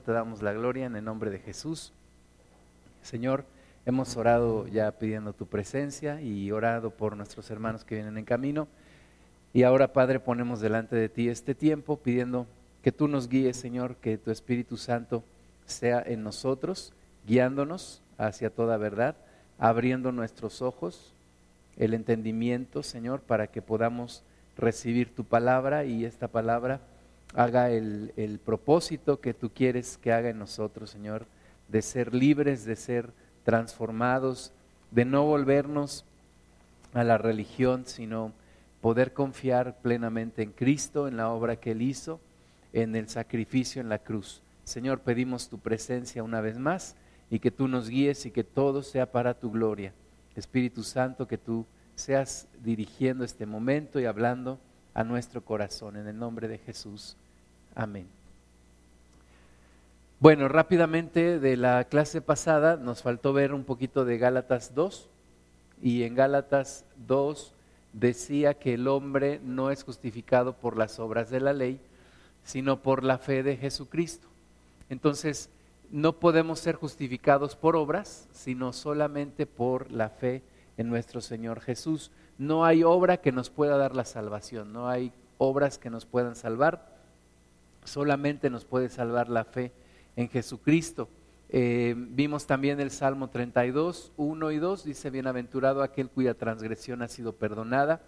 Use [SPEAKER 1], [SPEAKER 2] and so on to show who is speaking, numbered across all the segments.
[SPEAKER 1] te damos la gloria en el nombre de Jesús. Señor, hemos orado ya pidiendo tu presencia y orado por nuestros hermanos que vienen en camino. Y ahora, Padre, ponemos delante de ti este tiempo pidiendo que tú nos guíes, Señor, que tu Espíritu Santo sea en nosotros, guiándonos hacia toda verdad, abriendo nuestros ojos, el entendimiento, Señor, para que podamos recibir tu palabra y esta palabra haga el, el, propósito que tú quieres que haga en nosotros, Señor, de ser libres, de ser transformados, de no volvernos a la religión, sino poder confiar plenamente en Cristo, en la obra que Él hizo, en el sacrificio en la cruz. Señor, pedimos tu presencia una vez más y que tú nos guíes y que todo sea para tu gloria. Espíritu Santo, que tú seas dirigiendo este momento y hablando a nuestro corazón. En el nombre de Jesús. Amén. Bueno, rápidamente de la clase pasada nos faltó ver un poquito de Gálatas 2 y en Gálatas 2 decía que el hombre no es justificado por las obras de la ley, sino por la fe de Jesucristo. Entonces, no podemos ser justificados por obras, sino solamente por la fe en nuestro Señor Jesús. No hay obra que nos pueda dar la salvación, no hay obras que nos puedan salvar, solamente nos puede salvar la fe en Jesucristo. Eh, vimos también el Salmo 32, 1 y 2, dice, bienaventurado aquel cuya transgresión ha sido perdonada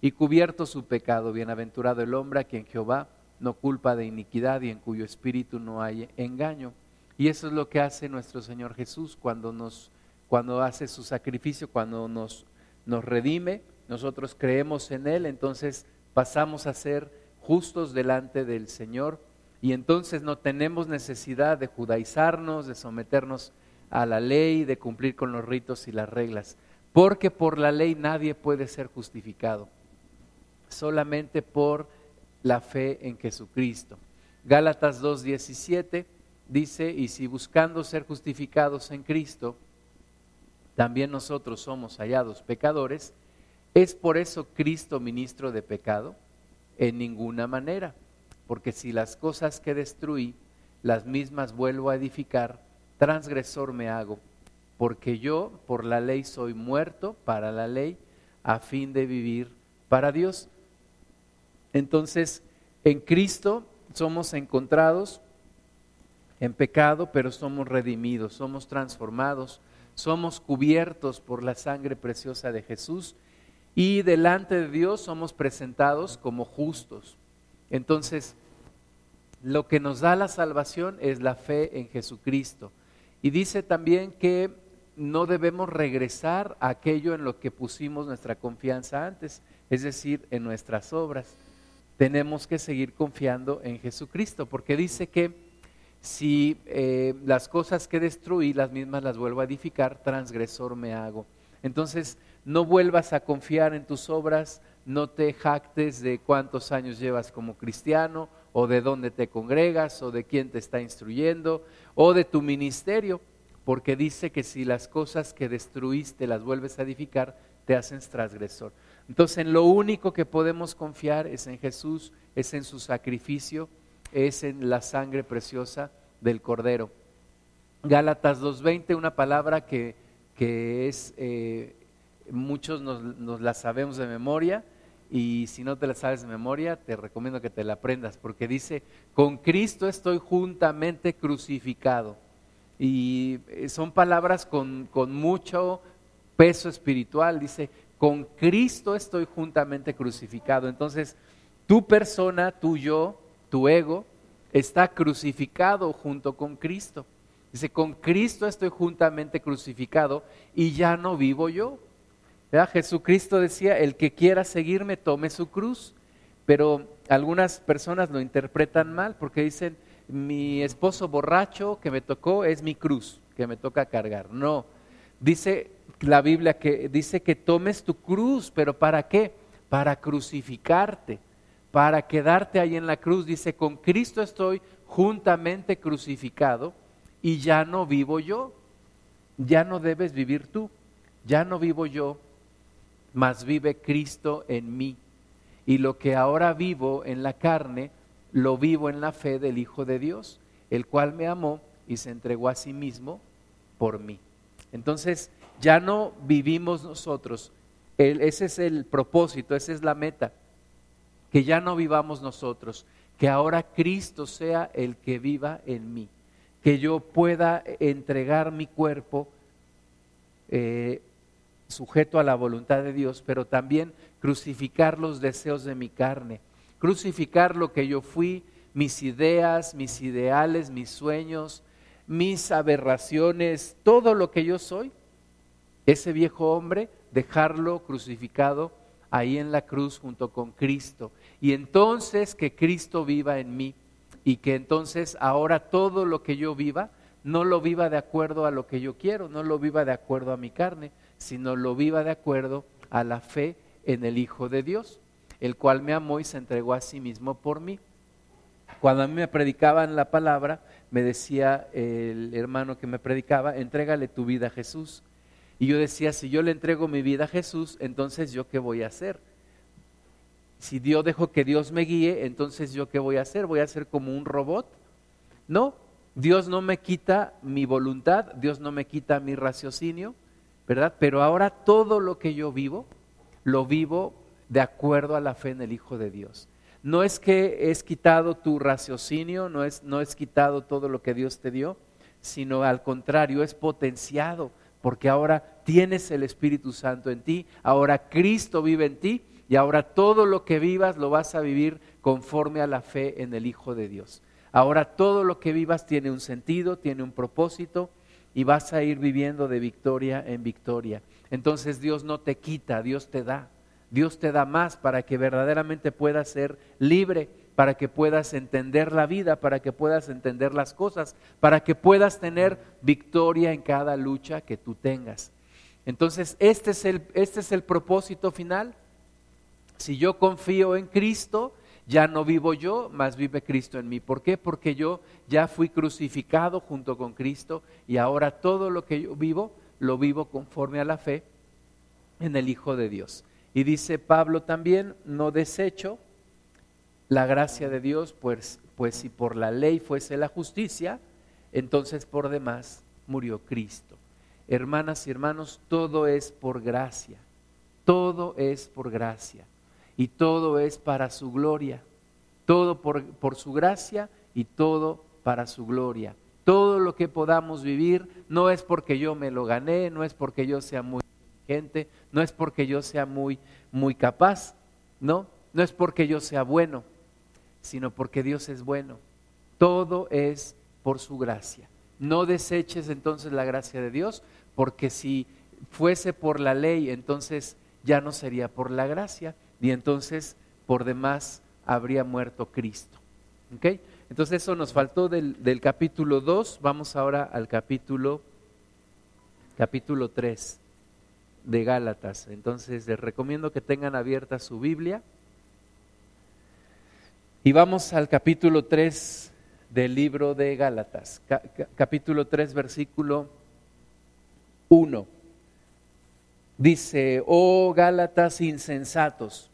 [SPEAKER 1] y cubierto su pecado, bienaventurado el hombre a quien Jehová no culpa de iniquidad y en cuyo espíritu no hay engaño. Y eso es lo que hace nuestro Señor Jesús cuando nos cuando hace su sacrificio, cuando nos, nos redime, nosotros creemos en Él, entonces pasamos a ser justos delante del Señor y entonces no tenemos necesidad de judaizarnos, de someternos a la ley, de cumplir con los ritos y las reglas, porque por la ley nadie puede ser justificado, solamente por la fe en Jesucristo. Gálatas 2.17 dice, y si buscando ser justificados en Cristo, también nosotros somos hallados pecadores, ¿es por eso Cristo ministro de pecado? En ninguna manera, porque si las cosas que destruí, las mismas vuelvo a edificar, transgresor me hago, porque yo por la ley soy muerto para la ley, a fin de vivir para Dios. Entonces, en Cristo somos encontrados en pecado, pero somos redimidos, somos transformados somos cubiertos por la sangre preciosa de Jesús y delante de Dios somos presentados como justos. Entonces, lo que nos da la salvación es la fe en Jesucristo. Y dice también que no debemos regresar a aquello en lo que pusimos nuestra confianza antes, es decir, en nuestras obras. Tenemos que seguir confiando en Jesucristo, porque dice que si eh, las cosas que destruí, las mismas las vuelvo a edificar, transgresor me hago. Entonces, no vuelvas a confiar en tus obras, no te jactes de cuántos años llevas como cristiano, o de dónde te congregas, o de quién te está instruyendo, o de tu ministerio, porque dice que si las cosas que destruiste las vuelves a edificar, te hacen transgresor. Entonces, en lo único que podemos confiar es en Jesús, es en su sacrificio es en la sangre preciosa del Cordero. Gálatas 2.20, una palabra que, que es, eh, muchos nos, nos, la sabemos de memoria y si no te la sabes de memoria, te recomiendo que te la aprendas porque dice, con Cristo estoy juntamente crucificado. Y eh, son palabras con, con mucho peso espiritual, dice, con Cristo estoy juntamente crucificado. Entonces, tu persona, tu yo, tu ego está crucificado junto con Cristo. Dice, con Cristo estoy juntamente crucificado y ya no vivo yo. Jesucristo decía, el que quiera seguirme, tome su cruz. Pero algunas personas lo interpretan mal porque dicen, mi esposo borracho que me tocó es mi cruz, que me toca cargar. No, dice la Biblia que dice que tomes tu cruz, pero ¿para qué? Para crucificarte para quedarte ahí en la cruz. Dice, con Cristo estoy juntamente crucificado y ya no vivo yo. Ya no debes vivir tú. Ya no vivo yo, mas vive Cristo en mí. Y lo que ahora vivo en la carne, lo vivo en la fe del Hijo de Dios, el cual me amó y se entregó a sí mismo por mí. Entonces, ya no vivimos nosotros, ese es el propósito, esa es la meta, que ya no vivamos nosotros, que ahora Cristo sea el que viva en mí, que yo pueda entregar mi cuerpo eh, sujeto a la voluntad de Dios, pero también crucificar los deseos de mi carne, crucificar lo que yo fui, mis ideas, mis ideales, mis sueños, mis aberraciones, todo lo que yo soy, ese viejo hombre, dejarlo crucificado ahí en la cruz junto con Cristo. Y entonces que Cristo viva en mí y que entonces ahora todo lo que yo viva, no lo viva de acuerdo a lo que yo quiero, no lo viva de acuerdo a mi carne, sino lo viva de acuerdo a la fe en el Hijo de Dios, el cual me amó y se entregó a sí mismo por mí. Cuando a mí me predicaban la palabra, me decía el hermano que me predicaba, entrégale tu vida a Jesús. Y yo decía, si yo le entrego mi vida a Jesús, entonces yo qué voy a hacer? Si yo dejo que Dios me guíe, entonces yo qué voy a hacer? ¿Voy a ser como un robot? No, Dios no me quita mi voluntad, Dios no me quita mi raciocinio, ¿verdad? Pero ahora todo lo que yo vivo, lo vivo de acuerdo a la fe en el Hijo de Dios. No es que es quitado tu raciocinio, no es, no es quitado todo lo que Dios te dio, sino al contrario, es potenciado, porque ahora tienes el Espíritu Santo en ti, ahora Cristo vive en ti y ahora todo lo que vivas lo vas a vivir conforme a la fe en el Hijo de Dios. Ahora todo lo que vivas tiene un sentido, tiene un propósito y vas a ir viviendo de victoria en victoria. Entonces Dios no te quita, Dios te da. Dios te da más para que verdaderamente puedas ser libre, para que puedas entender la vida, para que puedas entender las cosas, para que puedas tener victoria en cada lucha que tú tengas. Entonces, este es el, este es el propósito final. Si yo confío en Cristo, ya no vivo yo, más vive Cristo en mí. ¿Por qué? Porque yo ya fui crucificado junto con Cristo y ahora todo lo que yo vivo, lo vivo conforme a la fe en el Hijo de Dios. Y dice Pablo también, no desecho la gracia de Dios, pues, pues si por la ley fuese la justicia, entonces por demás murió Cristo. Hermanas y hermanos, todo es por gracia, todo es por gracia y todo es para su gloria, todo por, por su gracia y todo para su gloria. Todo lo que podamos vivir no es porque yo me lo gané, no es porque yo sea muy gente, no es porque yo sea muy, muy capaz, ¿no? No es porque yo sea bueno, sino porque Dios es bueno. Todo es por su gracia. No deseches entonces la gracia de Dios, porque si fuese por la ley, entonces ya no sería por la gracia, y entonces por demás habría muerto Cristo. ¿Ok? Entonces eso nos faltó del, del capítulo 2, vamos ahora al capítulo, capítulo 3 de Gálatas. Entonces les recomiendo que tengan abierta su Biblia. Y vamos al capítulo 3 del libro de Gálatas. capítulo 3, versículo 1. Dice, oh Gálatas insensatos,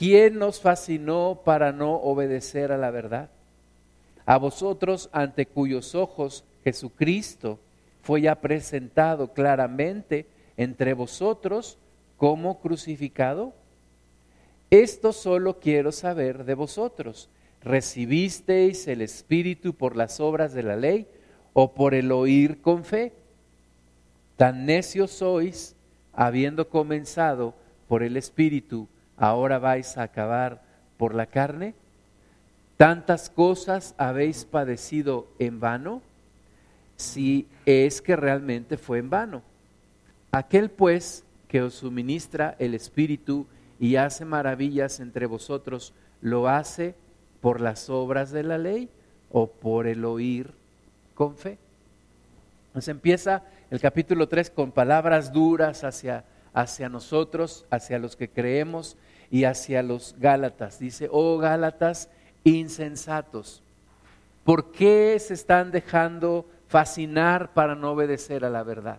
[SPEAKER 1] ¿quién nos fascinó para no obedecer a la verdad? A vosotros ante cuyos ojos Jesucristo fue ya presentado claramente entre vosotros como crucificado? Esto solo quiero saber de vosotros. ¿Recibisteis el Espíritu por las obras de la ley o por el oír con fe? Tan necios sois, habiendo comenzado por el Espíritu, ahora vais a acabar por la carne. ¿Tantas cosas habéis padecido en vano? Si es que realmente fue en vano. Aquel pues que os suministra el Espíritu y hace maravillas entre vosotros, ¿lo hace por las obras de la ley o por el oír con fe? Entonces empieza el capítulo 3 con palabras duras hacia, hacia nosotros, hacia los que creemos y hacia los Gálatas. Dice, oh Gálatas insensatos, ¿por qué se están dejando fascinar para no obedecer a la verdad?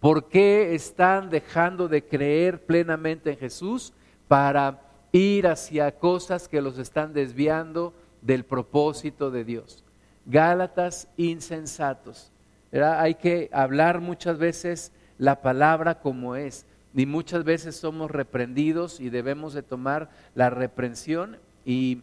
[SPEAKER 1] ¿Por qué están dejando de creer plenamente en Jesús para ir hacia cosas que los están desviando del propósito de Dios? Gálatas insensatos. Hay que hablar muchas veces la palabra como es. Y muchas veces somos reprendidos y debemos de tomar la reprensión y,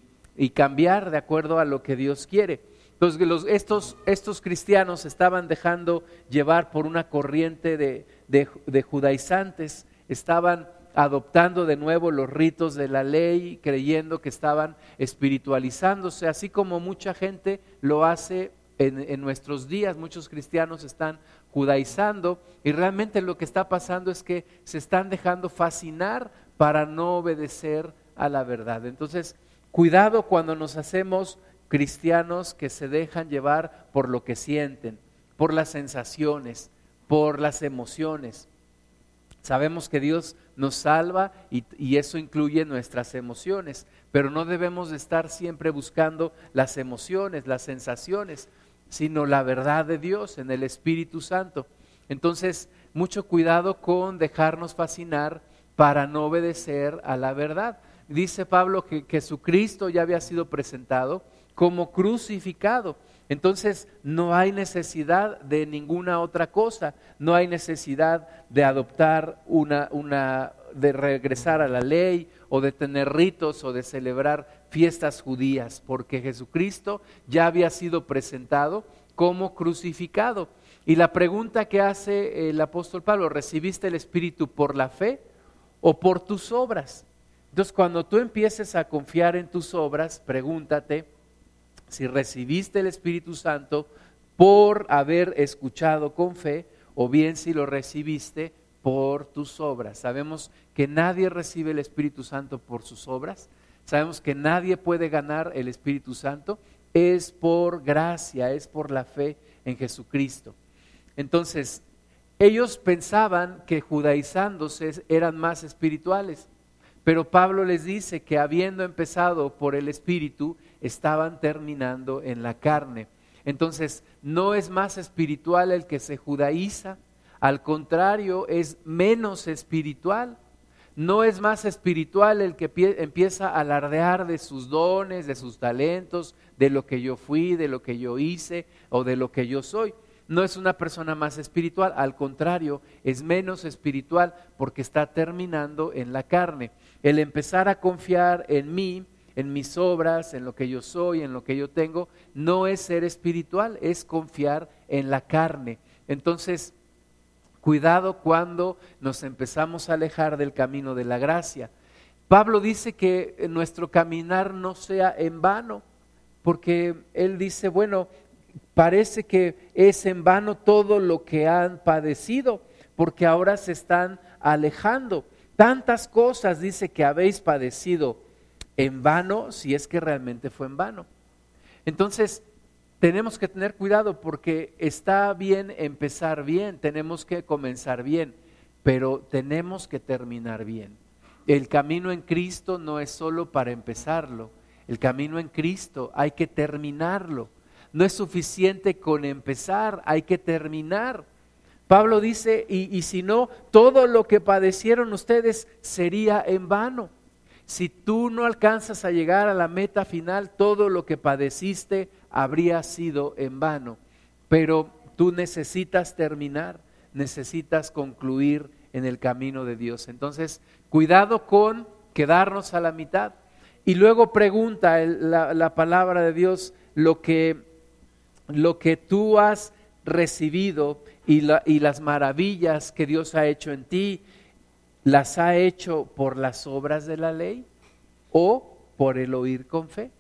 [SPEAKER 1] cambiar de acuerdo a lo que Dios quiere. Entonces, estos, estos cristianos estaban dejando llevar por una corriente de, de judaizantes, estaban adoptando de nuevo los ritos de la ley, creyendo que estaban espiritualizándose, así como mucha gente lo hace en, nuestros días. Muchos cristianos están y realmente lo que está pasando es que se están dejando fascinar para no obedecer a la verdad. Entonces, cuidado cuando nos hacemos cristianos que se dejan llevar por lo que sienten, por las sensaciones, por las emociones. Sabemos que Dios nos salva y, eso incluye nuestras emociones, pero no debemos de estar siempre buscando las emociones, las sensaciones, sino la verdad de Dios en el Espíritu Santo. Entonces, mucho cuidado con dejarnos fascinar para no obedecer a la verdad. Dice Pablo que Jesucristo ya había sido presentado como crucificado. Entonces no hay necesidad de ninguna otra cosa, no hay necesidad de adoptar una, una, de regresar a la ley o de tener ritos o de celebrar fiestas judías, porque Jesucristo ya había sido presentado como crucificado. Y la pregunta que hace el apóstol Pablo, ¿recibiste el Espíritu por la fe o por tus obras? Entonces cuando tú empieces a confiar en tus obras, pregúntate, si recibiste el Espíritu Santo por haber escuchado con fe o bien si lo recibiste por tus obras. Sabemos que nadie recibe el Espíritu Santo por sus obras. Sabemos que nadie puede ganar el Espíritu Santo. Es por gracia, es por la fe en Jesucristo. Entonces, ellos pensaban que judaizándose eran más espirituales, pero Pablo les dice que habiendo empezado por el Espíritu, estaban terminando en la carne. Entonces, no es más espiritual el que se judaiza, al contrario, es menos espiritual. No es más espiritual el que empieza a alardear de sus dones, de sus talentos, de lo que yo fui, de lo que yo hice o de lo que yo soy. No es una persona más espiritual, al contrario, es menos espiritual porque está terminando en la carne. El empezar a confiar en mí en mis obras, en lo que yo soy, en lo que yo tengo, no es ser espiritual, es confiar en la carne. Entonces, cuidado cuando nos empezamos a alejar del camino de la gracia. Pablo dice que nuestro caminar no sea en vano, porque él dice, bueno, parece que es en vano todo lo que han padecido, porque ahora se están alejando. Tantas cosas dice que habéis padecido en vano si es que realmente fue en vano. Entonces, tenemos que tener cuidado porque está bien empezar bien, tenemos que comenzar bien, pero tenemos que terminar bien. El camino en Cristo no es solo para empezarlo, el camino en Cristo hay que terminarlo. No es suficiente con empezar, hay que terminar. Pablo dice, y, y si no, todo lo que padecieron ustedes sería en vano. Si tú no alcanzas a llegar a la meta final, todo lo que padeciste habría sido en vano. Pero tú necesitas terminar, necesitas concluir en el camino de Dios. Entonces, cuidado con quedarnos a la mitad. Y luego pregunta la, palabra de Dios lo que, lo que tú has recibido y, y las maravillas que Dios ha hecho en ti ¿Las ha hecho por las obras de la ley o por el oír con fe?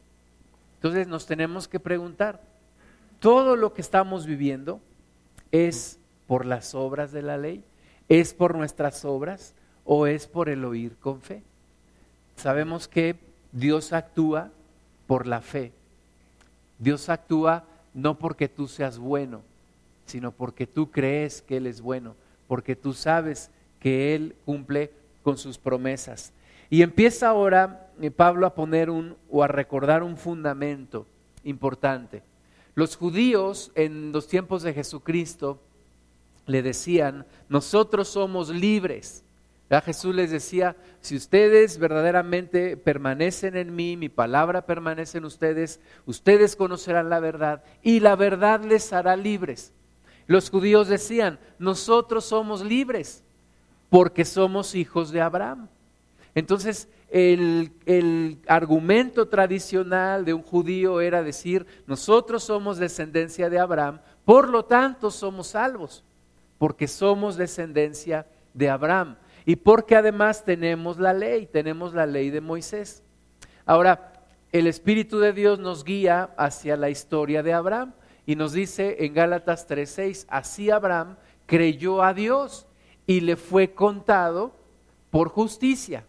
[SPEAKER 1] Entonces nos tenemos que preguntar, ¿todo lo que estamos viviendo es por las obras de la ley? ¿Es por nuestras obras o es por el oír con fe? Sabemos que Dios actúa por la fe. Dios actúa no porque tú seas bueno, sino porque tú crees que Él es bueno, porque tú sabes que Él cumple con sus promesas. Y empieza ahora eh, Pablo a poner un o a recordar un fundamento importante. Los judíos en los tiempos de Jesucristo le decían, nosotros somos libres. Jesús les decía, si ustedes verdaderamente permanecen en mí, mi palabra permanece en ustedes, ustedes conocerán la verdad y la verdad les hará libres. Los judíos decían, nosotros somos libres porque somos hijos de Abraham. Entonces, el, el, argumento tradicional de un judío era decir, nosotros somos descendencia de Abraham, por lo tanto somos salvos, porque somos descendencia de Abraham y porque además tenemos la ley, tenemos la ley de Moisés. Ahora, el Espíritu de Dios nos guía hacia la historia de Abraham y nos dice en Gálatas 3:6, así Abraham creyó a Dios y le fue contado por justicia.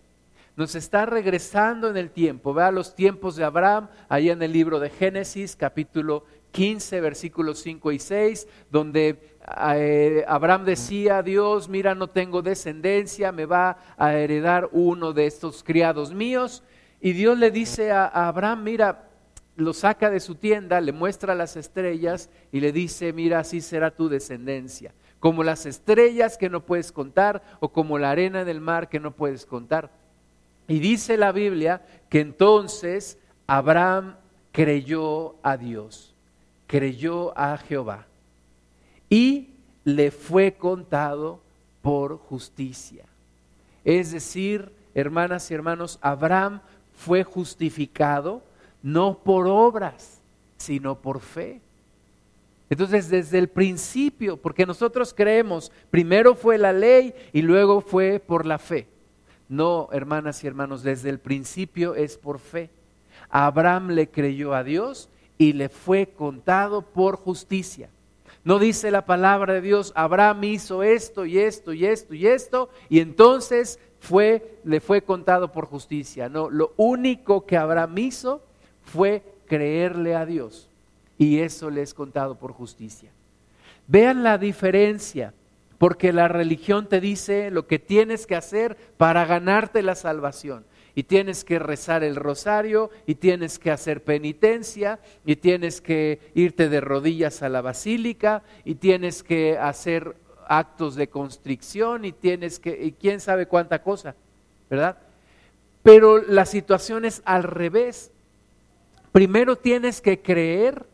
[SPEAKER 1] Nos está regresando en el tiempo, vea los tiempos de Abraham, ahí en el libro de Génesis, capítulo 15, versículos 5 y 6, donde eh, Abraham decía, Dios, mira, no tengo descendencia, me va a heredar uno de estos criados míos. Y Dios le dice a, Abraham, mira, lo saca de su tienda, le muestra las estrellas y le dice, mira, así será tu descendencia, como las estrellas que no puedes contar o como la arena del mar que no puedes contar. Y dice la Biblia que entonces Abraham creyó a Dios, creyó a Jehová y le fue contado por justicia. Es decir, hermanas y hermanos, Abraham fue justificado no por obras, sino por fe. Entonces, desde el principio, porque nosotros creemos, primero fue la ley y luego fue por la fe. No, hermanas y hermanos, desde el principio es por fe. Abraham le creyó a Dios y le fue contado por justicia. No dice la palabra de Dios, Abraham hizo esto y esto y esto y esto, y entonces fue, le fue contado por justicia. No, lo único que Abraham hizo fue creerle a Dios, y eso le es contado por justicia. Vean la diferencia, porque la religión te dice lo que tienes que hacer para ganarte la salvación y tienes que rezar el rosario y tienes que hacer penitencia y tienes que irte de rodillas a la basílica y tienes que hacer actos de constricción y tienes que, y quién sabe cuánta cosa, ¿verdad? Pero la situación es al revés. Primero tienes que creer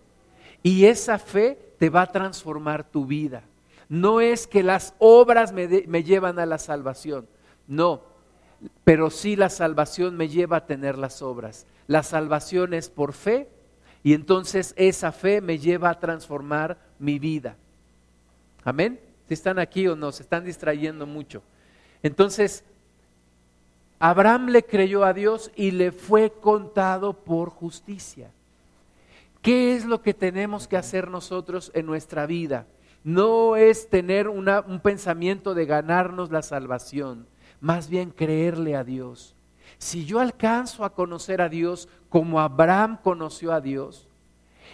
[SPEAKER 1] y esa fe te va a transformar tu vida. No es que las obras me, me llevan a la salvación, no, pero sí la salvación me lleva a tener las obras. La salvación es por fe y entonces esa fe me lleva a transformar mi vida. Amén. Si están aquí o no, se están distrayendo mucho. Entonces, Abraham le creyó a Dios y le fue contado por justicia. ¿Qué es lo que tenemos que hacer nosotros en nuestra vida? No es tener un pensamiento de ganarnos la salvación más bien creerle a Dios. Si yo alcanzo a conocer a Dios como Abraham conoció a Dios,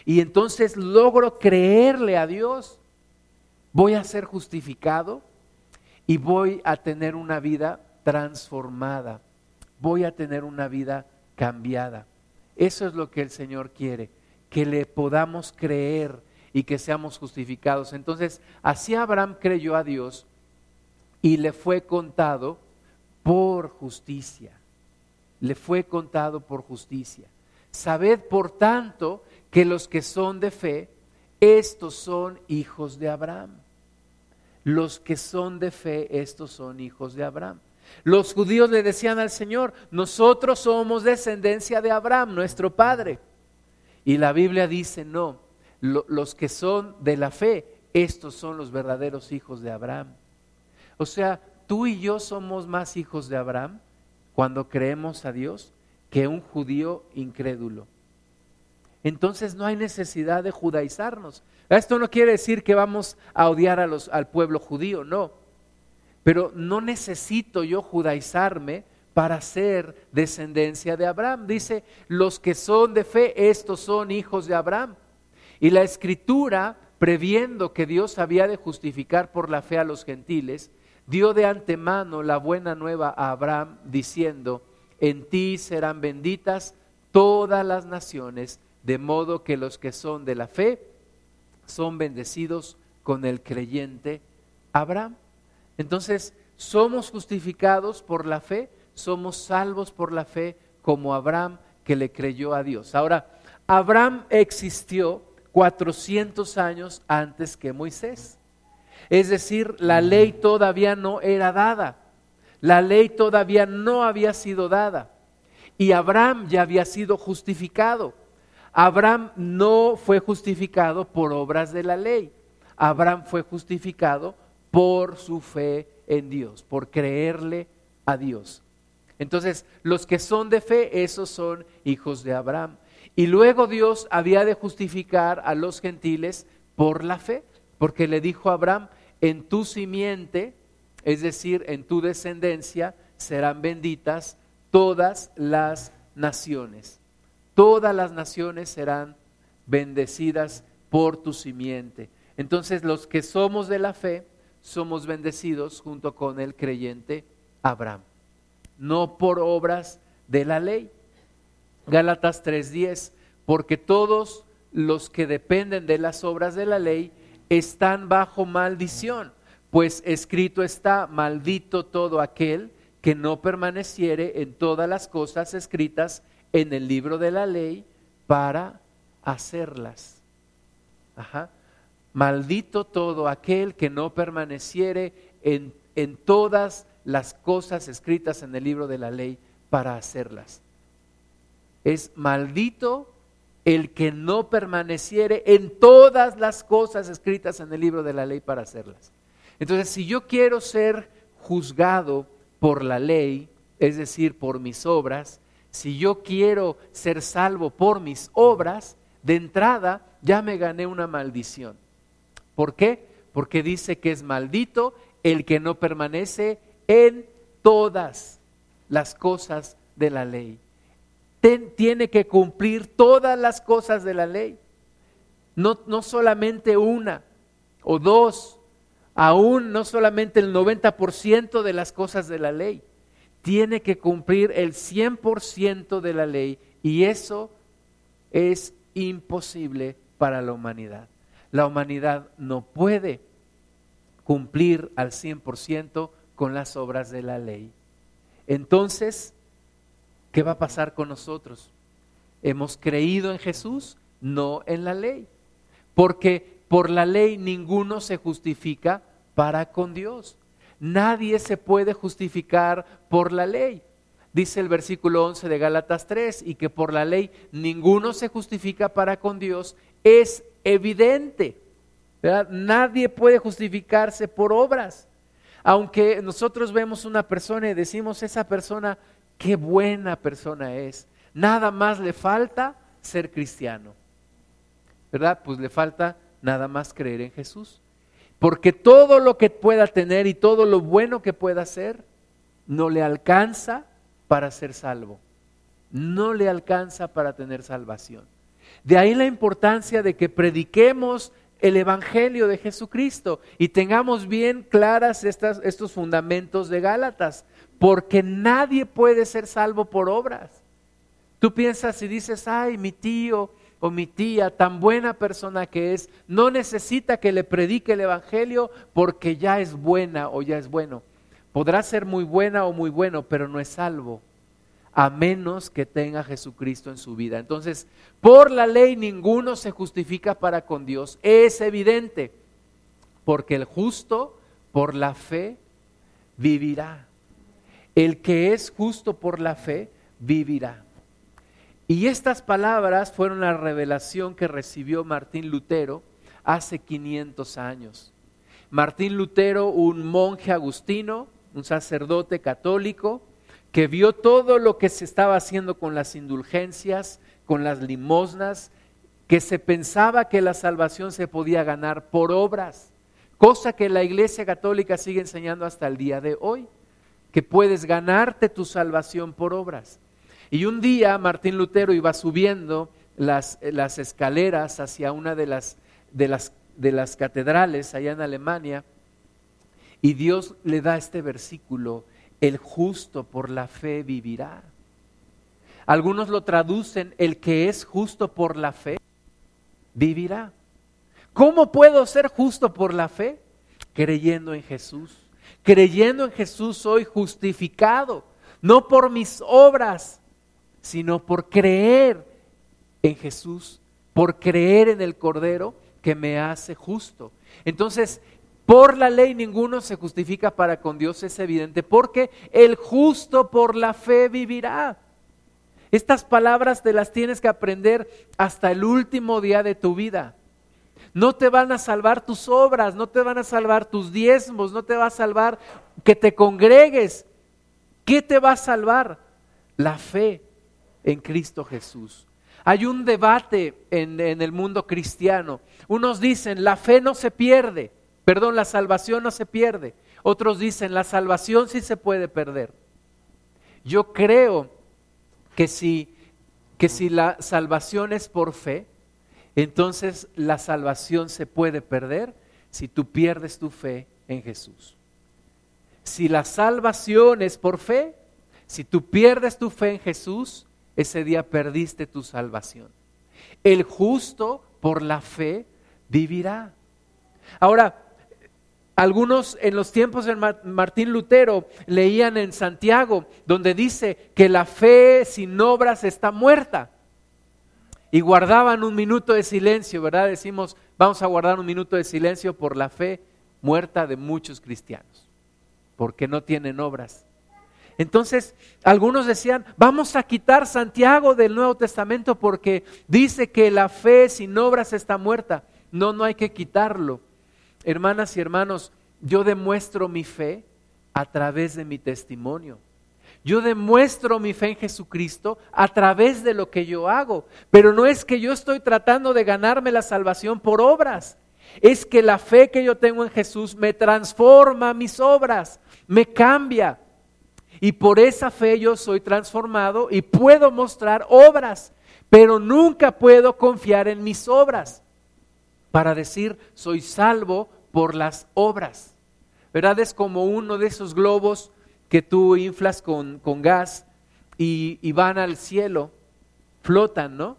[SPEAKER 1] y entonces logro creerle a Dios, voy a ser justificado y voy a tener una vida transformada, voy a tener una vida cambiada. Eso es lo que el Señor quiere, que le podamos creer y que seamos justificados. Entonces, así Abraham creyó a Dios y le fue contado por justicia. Le fue contado por justicia. Sabed, por tanto, que los que son de fe, estos son hijos de Abraham. Los que son de fe, estos son hijos de Abraham. Los judíos le decían al Señor, nosotros somos descendencia de Abraham, nuestro padre. Y la Biblia dice, no, los que son de la fe, estos son los verdaderos hijos de Abraham. O sea, tú y yo somos más hijos de Abraham cuando creemos a Dios que un judío incrédulo. Entonces no hay necesidad de judaizarnos. Esto no quiere decir que vamos a odiar a los, al pueblo judío, no. Pero no necesito yo judaizarme para ser descendencia de Abraham. Dice, los que son de fe, estos son hijos de Abraham. Y la escritura, previendo que Dios había de justificar por la fe a los gentiles, dio de antemano la buena nueva a Abraham diciendo, en ti serán benditas todas las naciones, de modo que los que son de la fe son bendecidos con el creyente Abraham. Entonces, somos justificados por la fe, somos salvos por la fe, como Abraham que le creyó a Dios. Ahora, Abraham existió 400 años antes que Moisés. Es decir, la ley todavía no era dada. La ley todavía no había sido dada. Y Abraham ya había sido justificado. Abraham no fue justificado por obras de la ley. Abraham fue justificado por su fe en Dios, por creerle a Dios. Entonces, los que son de fe, esos son hijos de Abraham. Y luego Dios había de justificar a los gentiles por la fe, porque le dijo a Abraham, en tu simiente, es decir, en tu descendencia, serán benditas todas las naciones. Todas las naciones serán bendecidas por tu simiente. Entonces los que somos de la fe somos bendecidos junto con el creyente Abraham, no por obras de la ley. Gálatas 3:10, porque todos los que dependen de las obras de la ley están bajo maldición, pues escrito está, maldito todo aquel que no permaneciere en todas las cosas escritas en el libro de la ley para hacerlas. Ajá. Maldito todo aquel que no permaneciere en, en todas las cosas escritas en el libro de la ley para hacerlas. Es maldito el que no permaneciere en todas las cosas escritas en el libro de la ley para hacerlas. Entonces, si yo quiero ser juzgado por la ley, es decir, por mis obras, si yo quiero ser salvo por mis obras, de entrada ya me gané una maldición. ¿Por qué? Porque dice que es maldito el que no permanece en todas las cosas de la ley. tiene que cumplir todas las cosas de la ley. No, no solamente una o dos, aún no solamente el 90% de las cosas de la ley. Tiene que cumplir el 100% de la ley y eso es imposible para la humanidad la humanidad no puede cumplir al 100% con las obras de la ley. Entonces, ¿qué va a pasar con nosotros? ¿Hemos creído en Jesús? No en la ley. Porque por la ley ninguno se justifica para con Dios. Nadie se puede justificar por la ley. Dice el versículo 11 de Gálatas 3, y que por la ley ninguno se justifica para con Dios, es evidente. Nadie puede justificarse por obras. Aunque nosotros vemos una persona y decimos, esa persona, qué buena persona es. Nada más le falta ser cristiano. ¿Verdad? Pues le falta nada más creer en Jesús. Porque todo lo que pueda tener y todo lo bueno que pueda hacer, no le alcanza para ser salvo. No le alcanza para tener salvación. De ahí la importancia de que prediquemos el Evangelio de Jesucristo y tengamos bien claras estos fundamentos de Gálatas, porque nadie puede ser salvo por obras. Tú piensas y dices, ay, mi tío o mi tía, tan buena persona que es, no necesita que le predique el Evangelio porque ya es buena o ya es bueno. Podrá ser muy buena o muy bueno, pero no es salvo a menos que tenga Jesucristo en su vida. Entonces, por la ley ninguno se justifica para con Dios. Es evidente, porque el justo por la fe vivirá. El que es justo por la fe vivirá. Y estas palabras fueron la revelación que recibió Martín Lutero hace 500 años. Martín Lutero, un monje agustino, un sacerdote católico, que vio todo lo que se estaba haciendo con las indulgencias, con las limosnas, que se pensaba que la salvación se podía ganar por obras, cosa que la Iglesia Católica sigue enseñando hasta el día de hoy, que puedes ganarte tu salvación por obras. Y un día Martín Lutero iba subiendo las, las escaleras hacia una de las, de, las, de las catedrales allá en Alemania y Dios le da este versículo el justo por la fe vivirá. Algunos lo traducen, el que es justo por la fe vivirá. ¿Cómo puedo ser justo por la fe? Creyendo en Jesús. Creyendo en Jesús soy justificado, no por mis obras, sino por creer en Jesús, por creer en el Cordero que me hace justo. Entonces, por la ley ninguno se justifica para con Dios, es evidente, porque el justo por la fe vivirá. Estas palabras te las tienes que aprender hasta el último día de tu vida. No te van a salvar tus obras, no te van a salvar tus diezmos, no te va a salvar que te congregues. ¿Qué te va a salvar? La fe en Cristo Jesús. Hay un debate en, en, el mundo cristiano. Unos dicen, la fe no se pierde, perdón, la salvación no se pierde. Otros dicen, la salvación sí se puede perder. Yo creo que si, que si la salvación es por fe, entonces la salvación se puede perder si tú pierdes tu fe en Jesús. Si la salvación es por fe, si tú pierdes tu fe en Jesús, ese día perdiste tu salvación. El justo por la fe vivirá. Ahora, algunos en los tiempos de Martín Lutero leían en Santiago, donde dice que la fe sin obras está muerta. Y guardaban un minuto de silencio, ¿verdad? Decimos, vamos a guardar un minuto de silencio por la fe muerta de muchos cristianos, porque no tienen obras. Entonces, algunos decían, vamos a quitar Santiago del Nuevo Testamento porque dice que la fe sin obras está muerta. No, no hay que quitarlo Hermanas y hermanos, yo demuestro mi fe a través de mi testimonio. Yo demuestro mi fe en Jesucristo a través de lo que yo hago. Pero no es que yo estoy tratando de ganarme la salvación por obras. Es que la fe que yo tengo en Jesús me transforma mis obras, me cambia. Y por esa fe yo soy transformado y puedo mostrar obras, pero nunca puedo confiar en mis obras para decir soy salvo por las obras. ¿Verdad? Es como uno de esos globos que tú inflas con, gas y, van al cielo, flotan, ¿no?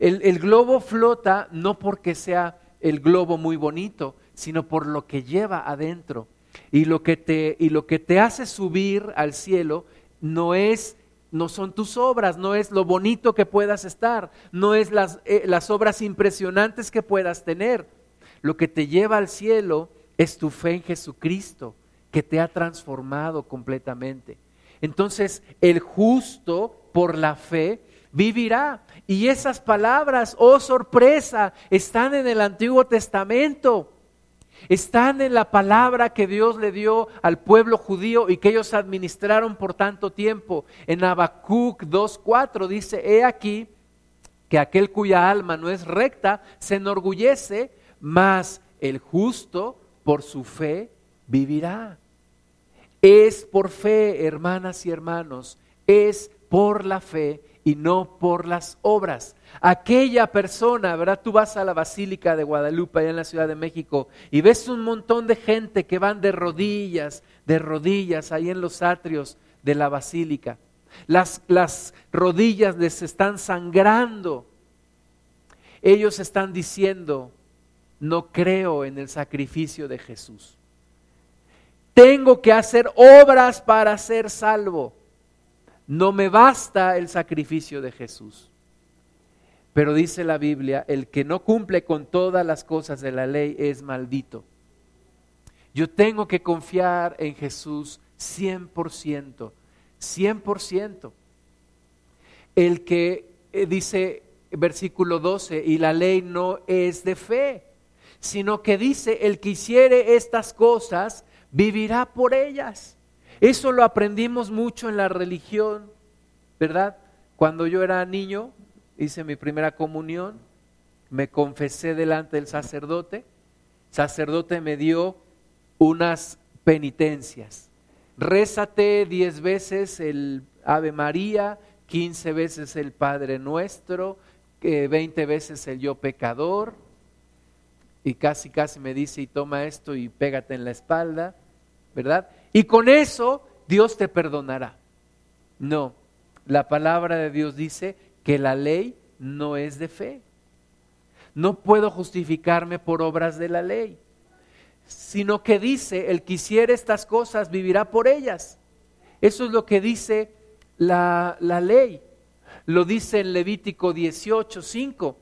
[SPEAKER 1] El, el globo flota no porque sea el globo muy bonito, sino por lo que lleva adentro. Y lo que te, y lo que te hace subir al cielo no es no son tus obras, no es lo bonito que puedas estar, no es las, eh, las obras impresionantes que puedas tener lo que te lleva al cielo es tu fe en Jesucristo, que te ha transformado completamente. Entonces, el justo por la fe vivirá. Y esas palabras, oh sorpresa, están en el Antiguo Testamento. Están en la palabra que Dios le dio al pueblo judío y que ellos administraron por tanto tiempo. En Habacuc 2.4 dice, he aquí que aquel cuya alma no es recta se enorgullece, mas el justo por su fe vivirá. Es por fe, hermanas y hermanos, es por la fe y no por las obras. Aquella persona, ¿verdad? Tú vas a la Basílica de Guadalupe, allá en la Ciudad de México, y ves un montón de gente que van de rodillas, de rodillas, ahí en los atrios de la Basílica. Las, las rodillas les están sangrando. Ellos están diciendo, no creo en el sacrificio de Jesús. Tengo que hacer obras para ser salvo. No me basta el sacrificio de Jesús. Pero dice la Biblia, el que no cumple con todas las cosas de la ley es maldito. Yo tengo que confiar en Jesús 100%, 100%. El que eh, dice versículo 12, y la ley no es de fe sino que dice, el que hiciere estas cosas, vivirá por ellas. Eso lo aprendimos mucho en la religión, ¿verdad? Cuando yo era niño, hice mi primera comunión, me confesé delante del sacerdote, el sacerdote me dio unas penitencias. Rézate diez veces el Ave María, quince veces el Padre Nuestro, veinte veces el Yo Pecador, y casi, casi me dice, y toma esto y pégate en la espalda, ¿verdad? Y con eso Dios te perdonará. No, la palabra de Dios dice que la ley no es de fe. No puedo justificarme por obras de la ley. sino que dice, el que hiciere estas cosas vivirá por ellas. Eso es lo que dice la, la ley. Lo dice en Levítico 18, 5.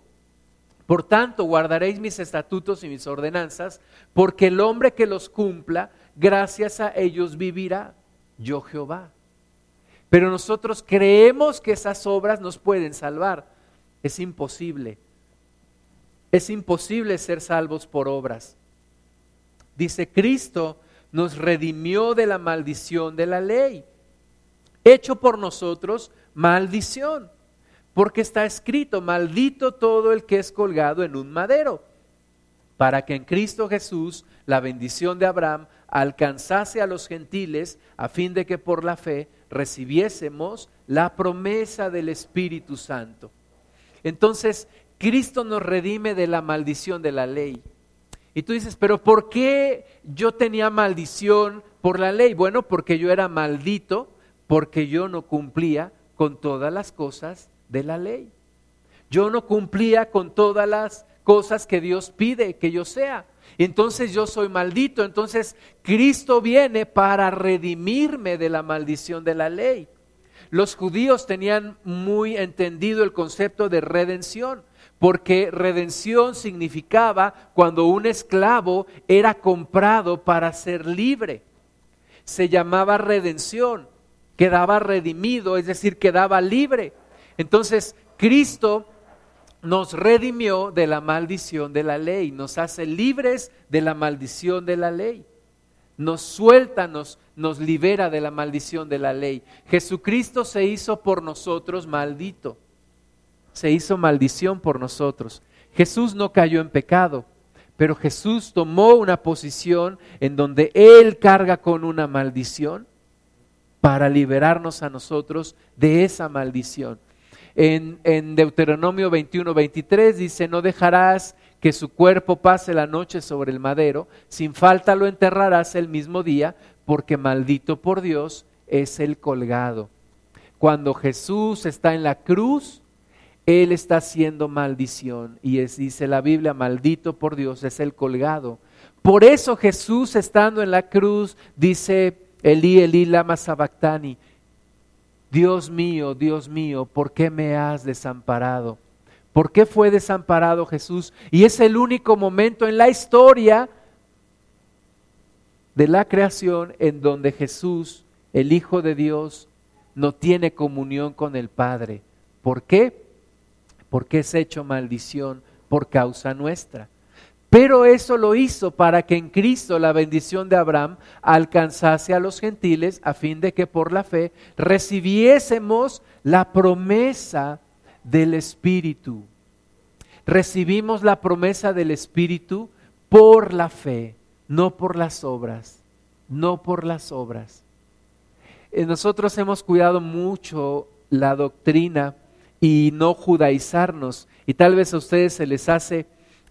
[SPEAKER 1] Por tanto, guardaréis mis estatutos y mis ordenanzas, porque el hombre que los cumpla, gracias a ellos vivirá. Yo Jehová. Pero nosotros creemos que esas obras nos pueden salvar. Es imposible. Es imposible ser salvos por obras. Dice, Cristo nos redimió de la maldición de la ley, hecho por nosotros maldición porque está escrito, maldito todo el que es colgado en un madero, para que en Cristo Jesús la bendición de Abraham alcanzase a los gentiles, a fin de que por la fe recibiésemos la promesa del Espíritu Santo. Entonces, Cristo nos redime de la maldición de la ley. Y tú dices, pero ¿por qué yo tenía maldición por la ley? Bueno, porque yo era maldito, porque yo no cumplía con todas las cosas de la ley. Yo no cumplía con todas las cosas que Dios pide que yo sea. Entonces yo soy maldito. Entonces Cristo viene para redimirme de la maldición de la ley. Los judíos tenían muy entendido el concepto de redención, porque redención significaba cuando un esclavo era comprado para ser libre. Se llamaba redención, quedaba redimido, es decir, quedaba libre. Entonces, Cristo nos redimió de la maldición de la ley, nos hace libres de la maldición de la ley, nos suelta, nos, nos libera de la maldición de la ley. Jesucristo se hizo por nosotros maldito, se hizo maldición por nosotros. Jesús no cayó en pecado, pero Jesús tomó una posición en donde Él carga con una maldición para liberarnos a nosotros de esa maldición. En, Deuteronomio 21, 23 dice, no dejarás que su cuerpo pase la noche sobre el madero, sin falta lo enterrarás el mismo día, porque maldito por Dios es el colgado. Cuando Jesús está en la cruz, Él está haciendo maldición. Y es, dice la Biblia, maldito por Dios es el colgado. Por eso Jesús estando en la cruz dice, Elí, Elí, lama sabactani, Dios mío, Dios mío, ¿por qué me has desamparado? ¿Por qué fue desamparado Jesús? Y es el único momento en la historia de la creación en donde Jesús, el Hijo de Dios, no tiene comunión con el Padre. ¿Por qué? Porque es hecho maldición por causa nuestra. Pero eso lo hizo para que en Cristo la bendición de Abraham alcanzase a los gentiles a fin de que por la fe recibiésemos la promesa del Espíritu. Recibimos la promesa del Espíritu por la fe, no por las obras, no por las obras. Eh, nosotros hemos cuidado mucho la doctrina y no judaizarnos y tal vez a ustedes se les hace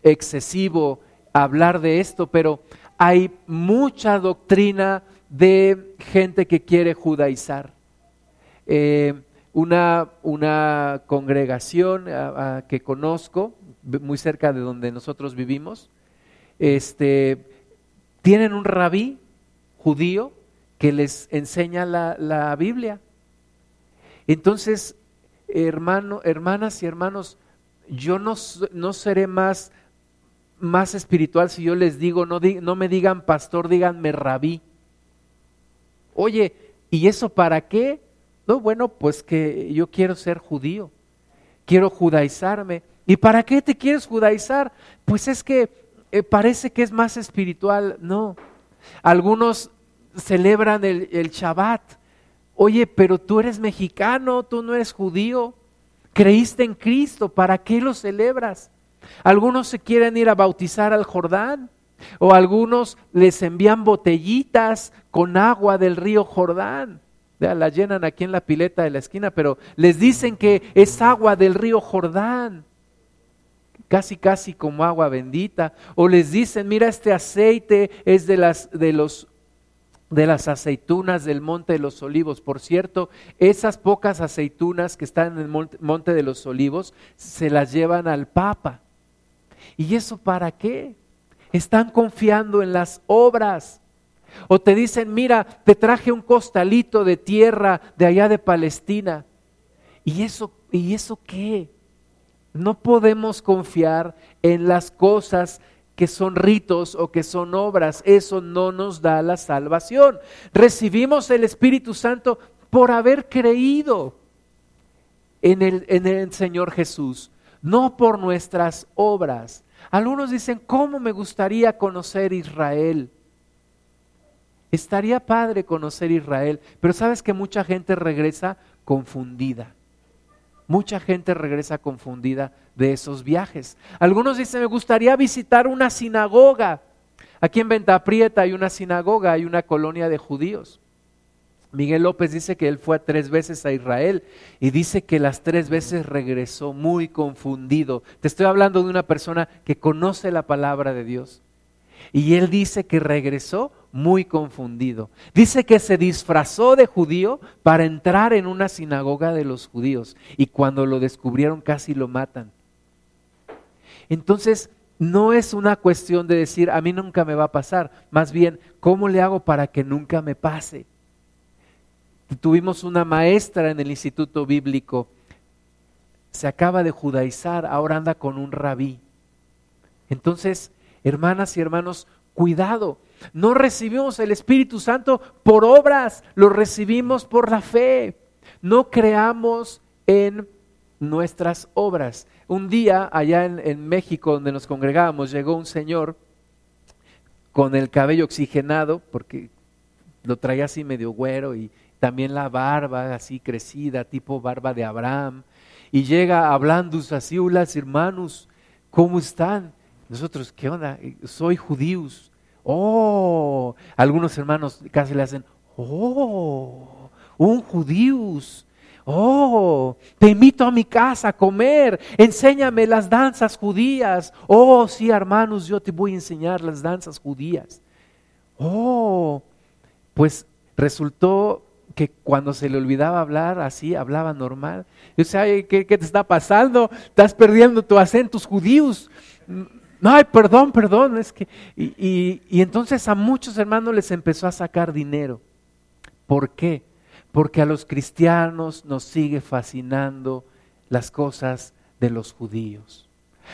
[SPEAKER 1] excesivo hablar de esto, pero hay mucha doctrina de gente que quiere judaizar. Eh, una, una, congregación que conozco, muy cerca de donde nosotros vivimos, este, tienen un rabí judío que les enseña la, la Biblia. Entonces, hermano, hermanas y hermanos, yo no, no seré más más espiritual si yo les digo, no, no me digan pastor, díganme rabí. Oye, ¿y eso para qué? No, bueno, pues que yo quiero ser judío, quiero judaizarme. ¿Y para qué te quieres judaizar? Pues es que eh, parece que es más espiritual. No, algunos celebran el, el Shabbat. Oye, pero tú eres mexicano, tú no eres judío. Creíste en Cristo, ¿para qué lo celebras? Algunos se quieren ir a bautizar al Jordán o algunos les envían botellitas con agua del río Jordán. la llenan aquí en la pileta de la esquina, pero les dicen que es agua del río Jordán, casi casi como agua bendita. O les dicen, mira este aceite es de las de los de las aceitunas del monte de los olivos. Por cierto, esas pocas aceitunas que están en el monte de los olivos se las llevan al Papa. ¿Y eso para qué? Están confiando en las obras. O te dicen, mira, te traje un costalito de tierra de allá de Palestina. ¿Y eso, ¿y eso qué? No podemos confiar en las cosas que son ritos o que son obras. Eso no nos da la salvación. Recibimos el Espíritu Santo por haber creído en el, en el Señor Jesús, no por nuestras obras. Algunos dicen, ¿cómo me gustaría conocer Israel? Estaría padre conocer Israel, pero sabes que mucha gente regresa confundida. Mucha gente regresa confundida de esos viajes. Algunos dicen, me gustaría visitar una sinagoga. Aquí en Venta Prieta hay una sinagoga, hay una colonia de judíos. Miguel López dice que él fue tres veces a Israel y dice que las tres veces regresó muy confundido. Te estoy hablando de una persona que conoce la palabra de Dios. Y él dice que regresó muy confundido. Dice que se disfrazó de judío para entrar en una sinagoga de los judíos y cuando lo descubrieron casi lo matan. Entonces, no es una cuestión de decir, a mí nunca me va a pasar, más bien, ¿cómo le hago para que nunca me pase? Tuvimos una maestra en el Instituto Bíblico, se acaba de judaizar, ahora anda con un rabí. Entonces, hermanas y hermanos, cuidado, no recibimos el Espíritu Santo por obras, lo recibimos por la fe. No creamos en nuestras obras. Un día allá en, México, donde nos congregábamos, llegó un señor con el cabello oxigenado, porque lo traía así medio güero y también la barba así crecida, tipo barba de Abraham. Y llega hablando así, hola hermanos, ¿cómo están? Nosotros, ¿qué onda? Soy judíos. Oh, algunos hermanos casi le hacen, oh, un judíos. Oh, te invito a mi casa a comer, enséñame las danzas judías. Oh, sí, hermanos, yo te voy a enseñar las danzas judías. Oh, pues resultó que cuando se le olvidaba hablar así, hablaba normal. Yo decía, ¿qué, ¿qué, te está pasando? Estás perdiendo tu acentos judíos. No, ay, perdón, perdón, es que... Y, y, entonces a muchos hermanos les empezó a sacar dinero. ¿Por qué? Porque a los cristianos nos sigue fascinando las cosas de los judíos.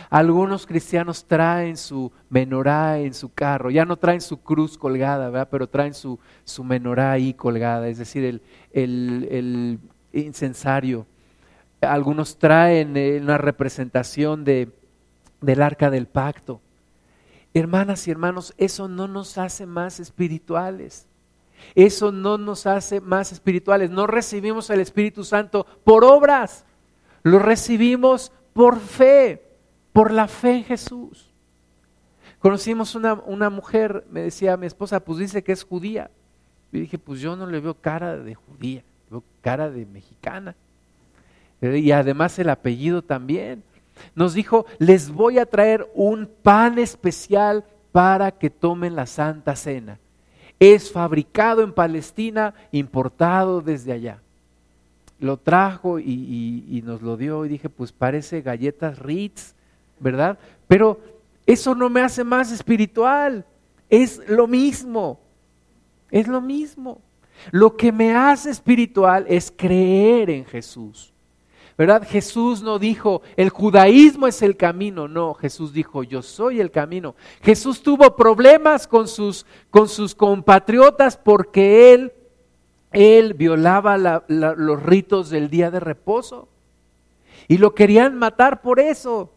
[SPEAKER 1] Algunos cristianos traen su menorá en su carro, ya no traen su cruz colgada, ¿verdad? pero traen su, su menorá ahí colgada, es decir, el, el, incensario. Algunos traen eh, una representación de, del arca del pacto. Hermanas y hermanos, eso no nos hace más espirituales. Eso no nos hace más espirituales. No recibimos el Espíritu Santo por obras. Lo recibimos por fe, por la fe en Jesús. Conocimos una, una mujer, me decía mi esposa, pues dice que es judía. Y dije, pues yo no le veo cara de judía, veo cara de mexicana. Y además el apellido también nos dijo, les voy a traer un pan especial para que tomen la Santa Cena. Es fabricado en Palestina, importado desde allá. Lo trajo y, nos lo dio y dije, pues parece galletas Ritz, ¿verdad? Pero eso no me hace más espiritual, es lo mismo, es lo mismo. Lo que me hace espiritual es creer en Jesús. ¿verdad? Jesús no dijo, el judaísmo es el camino, no, Jesús dijo, yo soy el camino. Jesús tuvo problemas con sus, con sus compatriotas porque él, él violaba los ritos del día de reposo y lo querían matar por eso.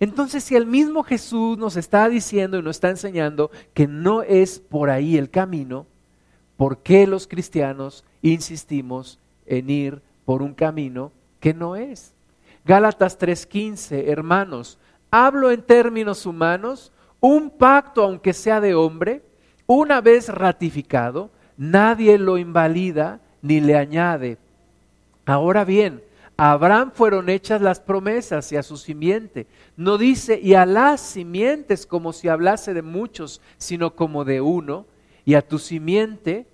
[SPEAKER 1] Entonces, si el mismo Jesús nos está diciendo y nos está enseñando que no es por ahí el camino, ¿por qué los cristianos insistimos en ir por un camino que no es. Gálatas 3:15, hermanos, hablo en términos humanos, un pacto, aunque sea de hombre, una vez ratificado, nadie lo invalida ni le añade. Ahora bien, a Abraham fueron hechas las promesas y a su simiente. No dice y a las simientes como si hablase de muchos, sino como de uno, y a tu simiente,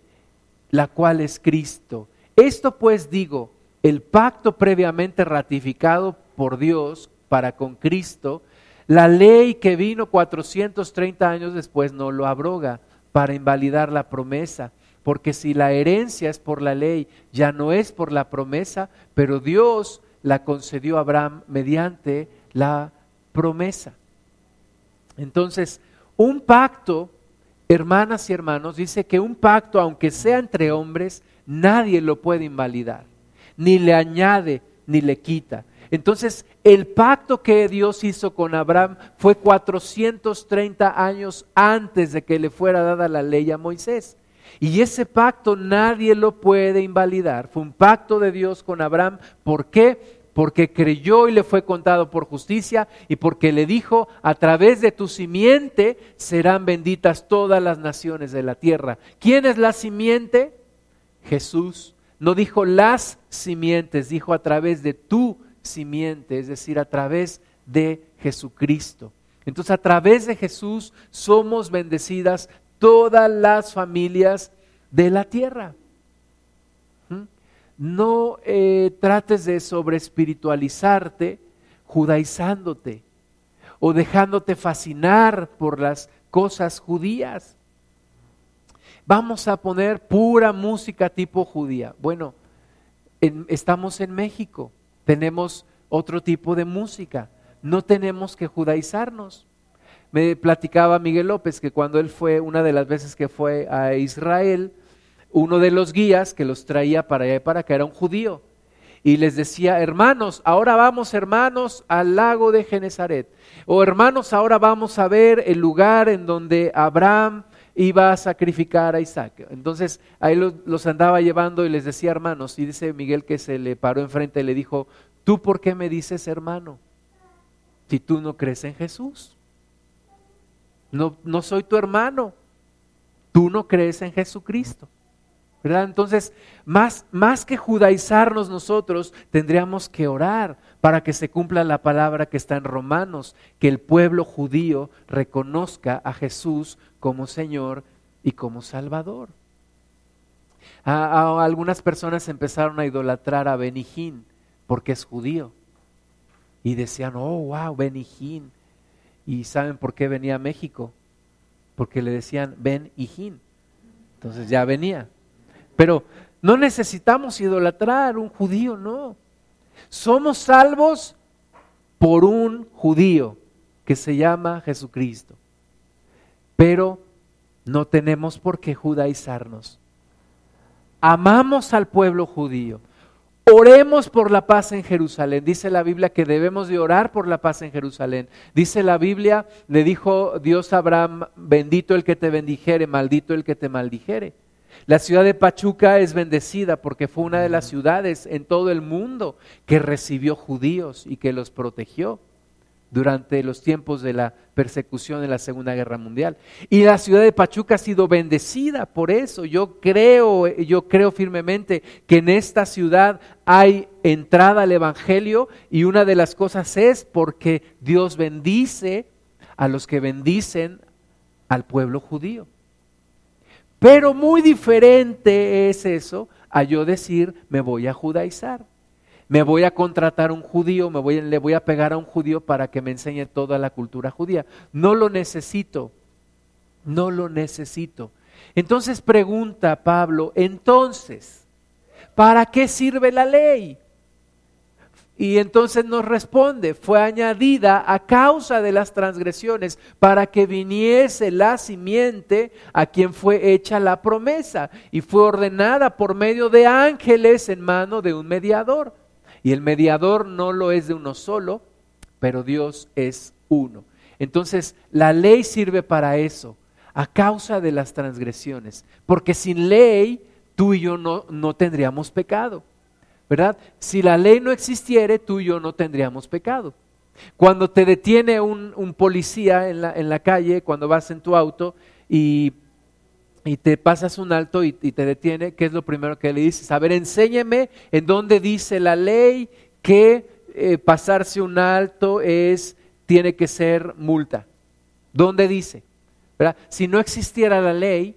[SPEAKER 1] la cual es Cristo. Esto pues digo, el pacto previamente ratificado por Dios para con Cristo, La ley que vino 430 años después no lo abroga para invalidar la promesa, porque si la herencia es por la ley, ya no es por la promesa, pero Dios la concedió a Abraham mediante la promesa. Entonces, un pacto, hermanas y hermanos, dice que un pacto, aunque sea entre hombres, nadie lo puede invalidar, ni le añade ni le quita. Entonces, el pacto que Dios hizo con Abraham fue 430 años antes de que le fuera dada la ley a Moisés. Y ese pacto nadie lo puede invalidar. Fue un pacto de Dios con Abraham. ¿Por qué? Porque creyó y le fue contado por justicia y porque le dijo, a través de tu simiente serán benditas todas las naciones de la tierra. ¿Quién es la simiente? Jesús. No dijo las simientes, dijo a través de tu simiente, es decir, a través de Jesucristo. Entonces, a través de Jesús somos bendecidas todas las familias de la tierra. ¿Mm? No eh, trates de sobreespiritualizarte judaizándote o dejándote fascinar por las cosas judías. Vamos a poner pura música tipo judía. Bueno, estamos en México tenemos otro tipo de música, no tenemos que judaizarnos. Me platicaba Miguel López que cuando él fue, una de las veces que fue a Israel, uno de los guías que los traía para allá y para acá era un judío. Y les decía, hermanos, ahora vamos, hermanos, al lago de Genezaret. O hermanos, ahora vamos a ver el lugar en donde Abraham iba a sacrificar a Isaac. Entonces ahí los, andaba llevando y les decía hermanos, y dice Miguel que se le paró enfrente y le dijo, ¿tú por qué me dices hermano? Si tú no crees en Jesús. No, no soy tu hermano. Tú no crees en Jesucristo. ¿verdad? Entonces, más, más que judaizarnos nosotros, tendríamos que orar para que se cumpla la palabra que está en Romanos, que el pueblo judío reconozca a Jesús como Señor y como Salvador. A, algunas personas empezaron a idolatrar a Benijín porque es judío. Y decían, oh, wow, Benijín. ¿Y saben por qué venía a México? Porque le decían Ben Entonces ya venía. Pero no necesitamos idolatrar un judío, no. Somos salvos por un judío que se llama Jesucristo. Pero no tenemos por qué judaizarnos. Amamos al pueblo judío. Oremos por la paz en Jerusalén. Dice la Biblia que debemos de orar por la paz en Jerusalén. Dice la Biblia, le dijo Dios a Abraham, bendito el que te bendijere, maldito el que te maldijere. La ciudad de Pachuca es bendecida porque fue una de las ciudades en todo el mundo que recibió judíos y que los protegió durante los tiempos de la persecución de la Segunda Guerra Mundial. Y la ciudad de Pachuca ha sido bendecida por eso. Yo creo, yo creo firmemente que en esta ciudad hay entrada al evangelio y una de las cosas es porque Dios bendice a los que bendicen al pueblo judío. Pero muy diferente es eso a yo decir, me voy a judaizar. Me voy a contratar un judío, me voy, le voy a pegar a un judío para que me enseñe toda la cultura judía. No lo necesito, no lo necesito. Entonces pregunta Pablo, entonces, ¿para qué sirve la ley? Y entonces nos responde, fue añadida a causa de las transgresiones para que viniese la simiente a quien fue hecha la promesa y fue ordenada por medio de ángeles en mano de un mediador. Y el mediador no lo es de uno solo, pero Dios es uno. Entonces la ley sirve para eso, a causa de las transgresiones, porque sin ley tú y yo no, no tendríamos pecado. ¿verdad? Si la ley no existiere, tú y yo no tendríamos pecado. Cuando te detiene un, policía en la, en la, calle, cuando vas en tu auto y, y te pasas un alto y, te detiene, ¿qué es lo primero que le dices? A ver, enséñeme en dónde dice la ley que eh, pasarse un alto es, tiene que ser multa. ¿Dónde dice? Si no existiera la ley,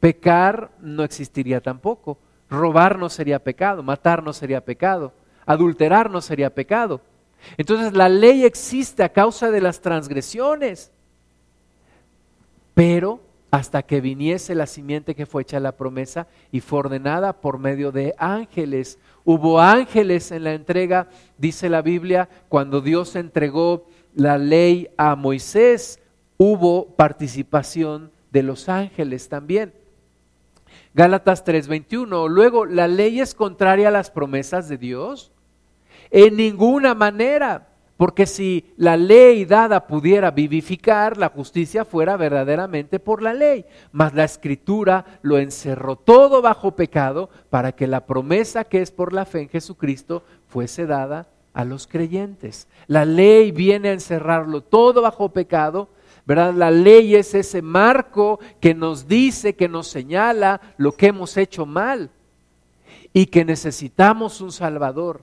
[SPEAKER 1] pecar no existiría tampoco. Robar no sería pecado, matar no sería pecado, adulterar no sería pecado. Entonces la ley existe a causa de las transgresiones, pero hasta que viniese la simiente que fue hecha la promesa y fue ordenada por medio de ángeles. Hubo ángeles en la entrega, dice la Biblia, cuando Dios entregó la ley a Moisés, hubo participación de los ángeles también. Gálatas 3:21. Luego, ¿la ley es contraria a las promesas de Dios? En ninguna manera, porque si la ley dada pudiera vivificar, la justicia fuera verdaderamente por la ley. Mas la escritura lo encerró todo bajo pecado para que la promesa que es por la fe en Jesucristo fuese dada a los creyentes. La ley viene a encerrarlo todo bajo pecado ¿verdad? La ley es ese marco que nos dice, que nos señala lo que hemos hecho mal y que necesitamos un Salvador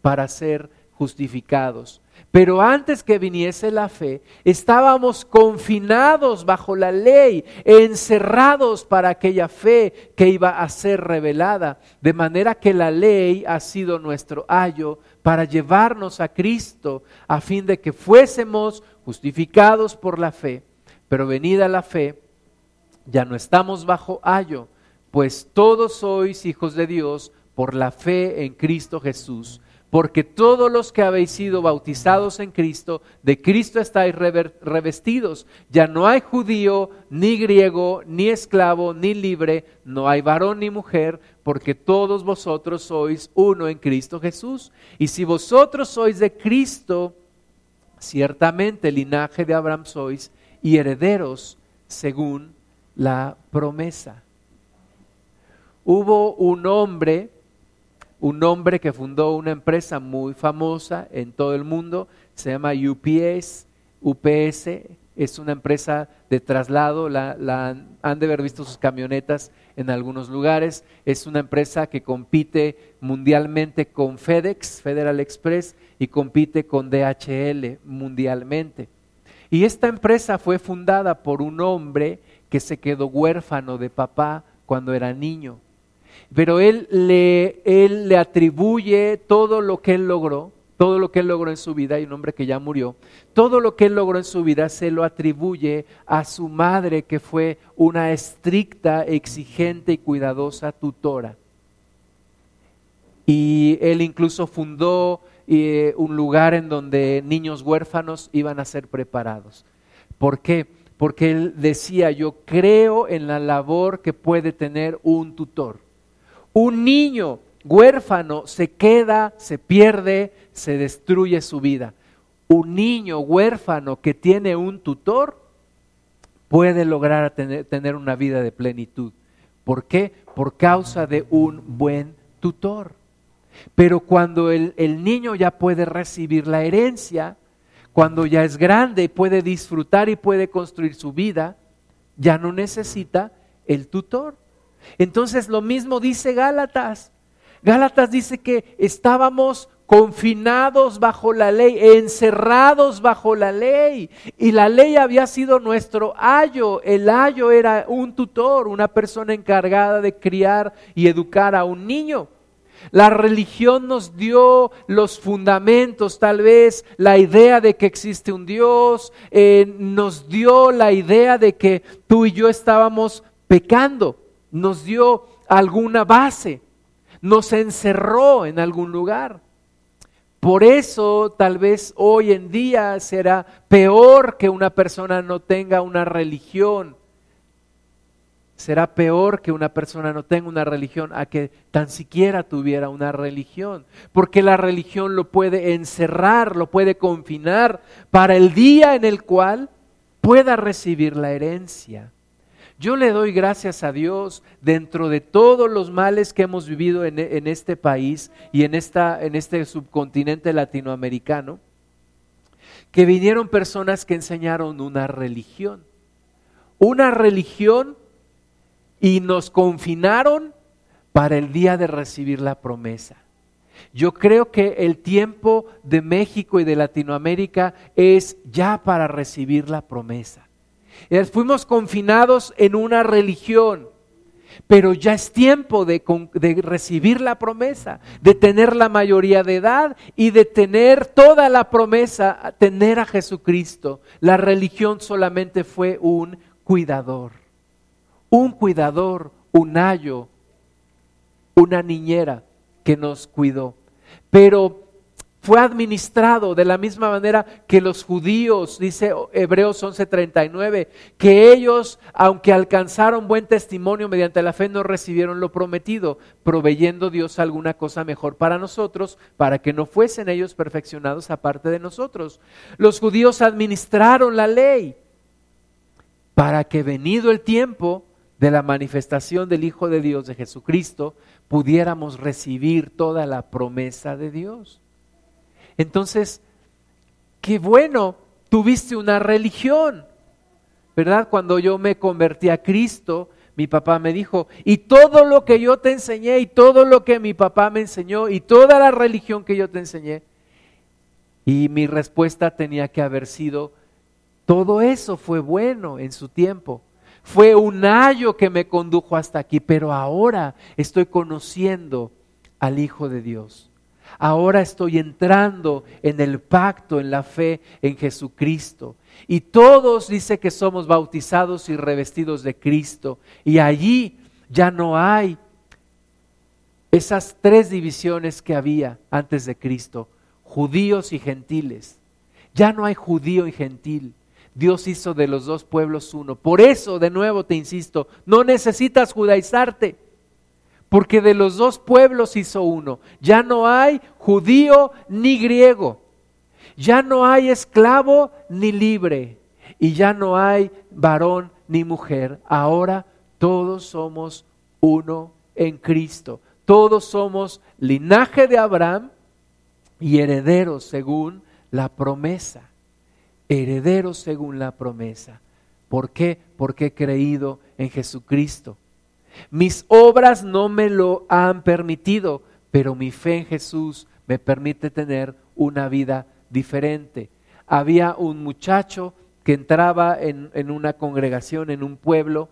[SPEAKER 1] para ser justificados. Pero antes que viniese la fe, estábamos confinados bajo la ley, encerrados para aquella fe que iba a ser revelada. De manera que la ley ha sido nuestro ayo para llevarnos a Cristo, a fin de que fuésemos justificados por la fe, pero venida la fe, ya no estamos bajo ayo, pues todos sois hijos de Dios por la fe en Cristo Jesús. Porque todos los que habéis sido bautizados en Cristo, de Cristo estáis revestidos. Ya no hay judío, ni griego, ni esclavo, ni libre, no hay varón ni mujer, porque todos vosotros sois uno en Cristo Jesús. Y si vosotros sois de Cristo, ciertamente linaje de Abraham sois y herederos según la promesa. Hubo un hombre, un hombre que fundó una empresa muy famosa en todo el mundo, se llama UPS, UPS, es una empresa de traslado, la, han de haber visto sus camionetas en algunos lugares, es una empresa que compite mundialmente con FedEx, Federal Express, y compite con DHL mundialmente. Y esta empresa fue fundada por un hombre que se quedó huérfano de papá cuando era niño. Pero él le, atribuye todo lo que él logró, todo lo que él logró en su vida, y un hombre que ya murió, todo lo que él logró en su vida se lo atribuye a su madre, que fue una estricta, exigente y cuidadosa tutora. Y él incluso fundó eh, un lugar en donde niños huérfanos iban a ser preparados. ¿Por qué? Porque él decía, yo creo en la labor que puede tener un tutor. Un niño huérfano se queda, se pierde, se destruye su vida. Un niño huérfano que tiene un tutor puede lograr tener, una vida de plenitud. ¿Por qué? Por causa de un buen tutor. Pero cuando el, niño ya puede recibir la herencia, cuando ya es grande y puede disfrutar y puede construir su vida, ya no necesita el tutor. Entonces lo mismo dice Gálatas. Gálatas dice que estábamos confinados bajo la ley, encerrados bajo la ley. Y la ley había sido nuestro ayo. El ayo era un tutor, una persona encargada de criar y educar a un niño. La religión nos dio los fundamentos, tal vez la idea de que existe un Dios, eh, nos dio la idea de que tú y yo estábamos pecando, nos dio alguna base, nos encerró en algún lugar. Por eso tal vez hoy en día será peor que una persona no tenga una religión será peor que una persona no tenga una religión a que tan siquiera tuviera una religión, porque la religión lo puede encerrar, lo puede confinar para el día en el cual pueda recibir la herencia. Yo le doy gracias a Dios dentro de todos los males que hemos vivido en, este país y en este subcontinente latinoamericano, que vinieron personas que enseñaron una religión. Una religión y nos confinaron para el día de recibir la promesa. Yo creo que el tiempo de México y de Latinoamérica es ya para recibir la promesa. Fuimos confinados en una religión, pero ya es tiempo de, recibir la promesa, de tener la mayoría de edad y de tener toda la promesa, tener a Jesucristo. La religión solamente fue un cuidador, un cuidador, un ayo, una niñera que nos cuidó. Pero fue administrado de la misma manera que los judíos, dice Hebreos 11:39, que ellos, aunque alcanzaron buen testimonio mediante la fe, no recibieron lo prometido, proveyendo Dios alguna cosa mejor para nosotros, para que no fuesen ellos perfeccionados aparte de nosotros. Los judíos administraron la ley para que venido el tiempo de la manifestación del Hijo de Dios, de Jesucristo, pudiéramos recibir toda la promesa de Dios. Entonces, qué bueno, tuviste una religión, ¿verdad? Cuando yo me convertí a Cristo, mi papá me dijo, y todo lo que yo te enseñé, y todo lo que mi papá me enseñó, y toda la religión que yo te enseñé, y mi respuesta tenía que haber sido, todo eso fue bueno en su tiempo. Fue un ayo que me condujo hasta aquí, pero ahora estoy conociendo al Hijo de Dios. Ahora estoy entrando en el pacto, en la fe en Jesucristo. Y todos dice que somos bautizados y revestidos de Cristo. Y allí ya no hay esas tres divisiones que había antes de Cristo, judíos y gentiles. Ya no hay judío y gentil. Dios hizo de los dos pueblos uno. Por eso, de nuevo te insisto, no necesitas judaizarte porque de los dos pueblos hizo uno. Ya no hay judío ni griego, ya no hay esclavo ni libre, y ya no hay varón ni mujer. Ahora todos somos uno en Cristo. Todos somos linaje de Abraham y herederos según la promesa. Herederos según la promesa. ¿Por qué? Porque he creído en Jesucristo. Mis obras no me lo han permitido, pero mi fe en Jesús me permite tener una vida diferente. Había un muchacho que entraba en, una congregación, en un pueblo,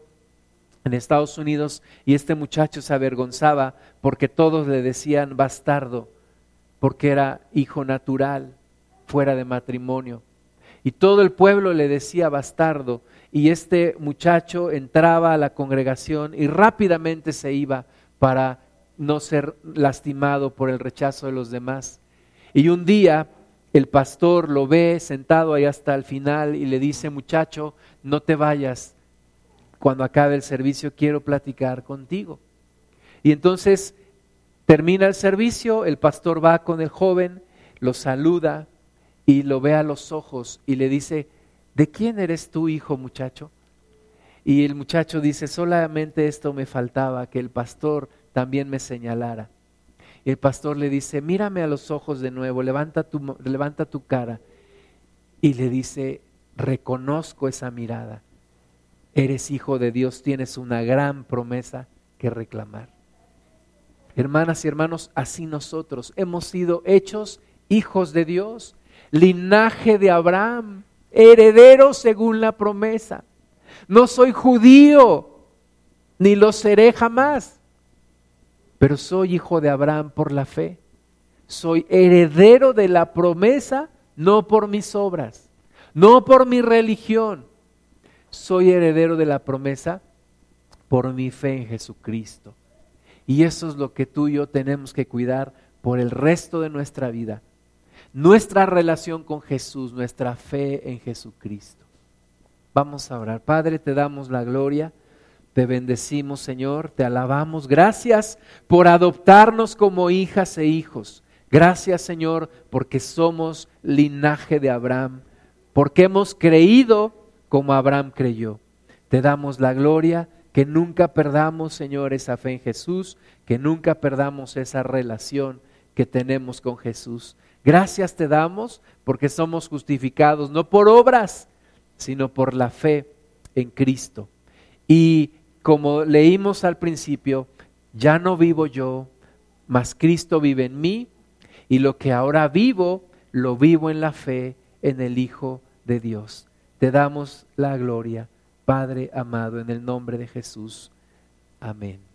[SPEAKER 1] en Estados Unidos, y este muchacho se avergonzaba porque todos le decían bastardo, porque era hijo natural, fuera de matrimonio. Y todo el pueblo le decía bastardo, y este muchacho entraba a la congregación y rápidamente se iba para no ser lastimado por el rechazo de los demás. Y un día el pastor lo ve sentado ahí hasta el final y le dice, muchacho, no te vayas, cuando acabe el servicio quiero platicar contigo. Y entonces termina el servicio, el pastor va con el joven, lo saluda y lo ve a los ojos y le dice, ¿de quién eres tú, hijo muchacho? Y el muchacho dice, solamente esto me faltaba, que el pastor también me señalara. Y el pastor le dice, mírame a los ojos de nuevo, levanta tu, levanta tu cara. Y le dice, reconozco esa mirada. Eres hijo de Dios, tienes una gran promesa que reclamar. Hermanas y hermanos, así nosotros hemos sido hechos hijos de Dios, linaje de Abraham, heredero según la promesa. No soy judío, ni lo seré jamás, pero soy hijo de Abraham por la fe. Soy heredero de la promesa, no por mis obras, no por mi religión. Soy heredero de la promesa por mi fe en Jesucristo. Y eso es lo que tú y yo tenemos que cuidar por el resto de nuestra vida nuestra relación con Jesús, nuestra fe en Jesucristo. Vamos a orar. Padre, te damos la gloria, te bendecimos Señor, te alabamos. Gracias por adoptarnos como hijas e hijos. Gracias Señor porque somos linaje de Abraham, porque hemos creído como Abraham creyó. Te damos la gloria, que nunca perdamos Señor esa fe en Jesús, que nunca perdamos esa relación que tenemos con Jesús. Gracias te damos porque somos justificados no por obras, sino por la fe en Cristo. Y como leímos al principio, ya no vivo yo, mas Cristo vive en mí, y lo que ahora vivo, lo vivo en la fe en el Hijo de Dios. Te damos la gloria, Padre amado, en el nombre de Jesús. Amén.